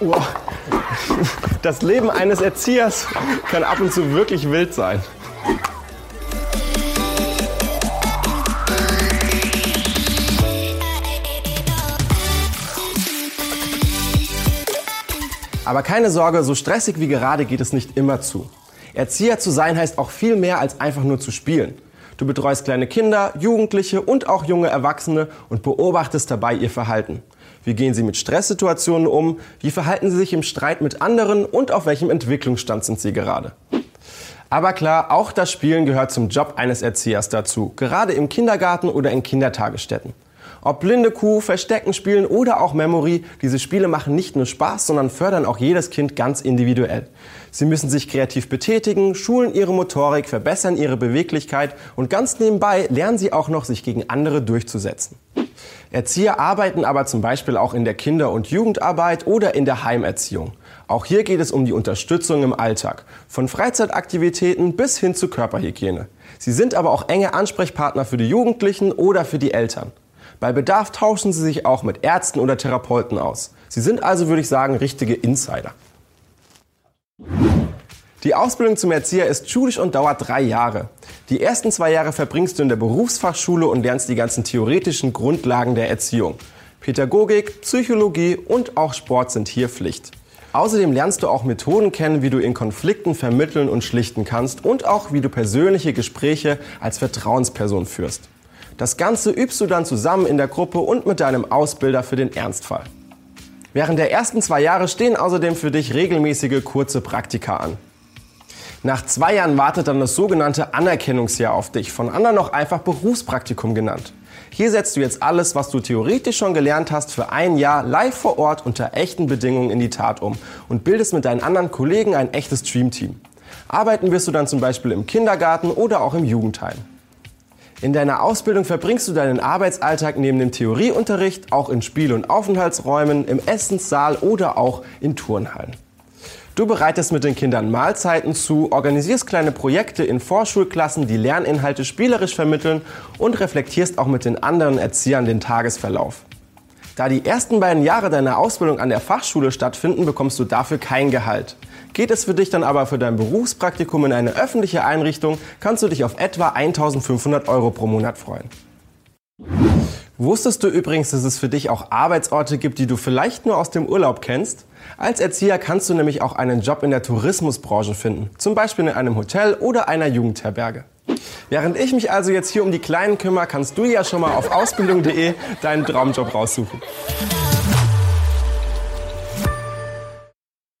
Oh. Das Leben eines Erziehers kann ab und zu wirklich wild sein. Aber keine Sorge, so stressig wie gerade geht es nicht immer zu. Erzieher zu sein heißt auch viel mehr als einfach nur zu spielen. Du betreust kleine Kinder, Jugendliche und auch junge Erwachsene und beobachtest dabei ihr Verhalten. Wie gehen sie mit Stresssituationen um? Wie verhalten sie sich im Streit mit anderen? Und auf welchem Entwicklungsstand sind sie gerade? Aber klar, auch das Spielen gehört zum Job eines Erziehers dazu, gerade im Kindergarten oder in Kindertagesstätten. Ob blinde Kuh, Verstecken spielen oder auch Memory, diese Spiele machen nicht nur Spaß, sondern fördern auch jedes Kind ganz individuell. Sie müssen sich kreativ betätigen, schulen ihre Motorik, verbessern ihre Beweglichkeit und ganz nebenbei lernen sie auch noch, sich gegen andere durchzusetzen. Erzieher arbeiten aber zum Beispiel auch in der Kinder- und Jugendarbeit oder in der Heimerziehung. Auch hier geht es um die Unterstützung im Alltag, von Freizeitaktivitäten bis hin zu Körperhygiene. Sie sind aber auch enge Ansprechpartner für die Jugendlichen oder für die Eltern. Bei Bedarf tauschen sie sich auch mit Ärzten oder Therapeuten aus. Sie sind also, würde ich sagen, richtige Insider. Die Ausbildung zum Erzieher ist schulisch und dauert drei Jahre. Die ersten zwei Jahre verbringst du in der Berufsfachschule und lernst die ganzen theoretischen Grundlagen der Erziehung. Pädagogik, Psychologie und auch Sport sind hier Pflicht. Außerdem lernst du auch Methoden kennen, wie du in Konflikten vermitteln und schlichten kannst und auch wie du persönliche Gespräche als Vertrauensperson führst. Das Ganze übst du dann zusammen in der Gruppe und mit deinem Ausbilder für den Ernstfall. Während der ersten zwei Jahre stehen außerdem für dich regelmäßige kurze Praktika an. Nach zwei Jahren wartet dann das sogenannte Anerkennungsjahr auf dich, von anderen noch einfach Berufspraktikum genannt. Hier setzt du jetzt alles, was du theoretisch schon gelernt hast, für ein Jahr live vor Ort unter echten Bedingungen in die Tat um und bildest mit deinen anderen Kollegen ein echtes Streamteam. Arbeiten wirst du dann zum Beispiel im Kindergarten oder auch im Jugendheim. In deiner Ausbildung verbringst du deinen Arbeitsalltag neben dem Theorieunterricht auch in Spiel- und Aufenthaltsräumen, im Essenssaal oder auch in Turnhallen. Du bereitest mit den Kindern Mahlzeiten zu, organisierst kleine Projekte in Vorschulklassen, die Lerninhalte spielerisch vermitteln und reflektierst auch mit den anderen Erziehern den Tagesverlauf. Da die ersten beiden Jahre deiner Ausbildung an der Fachschule stattfinden, bekommst du dafür kein Gehalt. Geht es für dich dann aber für dein Berufspraktikum in eine öffentliche Einrichtung, kannst du dich auf etwa 1500 Euro pro Monat freuen. Wusstest du übrigens, dass es für dich auch Arbeitsorte gibt, die du vielleicht nur aus dem Urlaub kennst? Als Erzieher kannst du nämlich auch einen Job in der Tourismusbranche finden, zum Beispiel in einem Hotel oder einer Jugendherberge. Während ich mich also jetzt hier um die Kleinen kümmere, kannst du ja schon mal auf ausbildung.de deinen Traumjob raussuchen.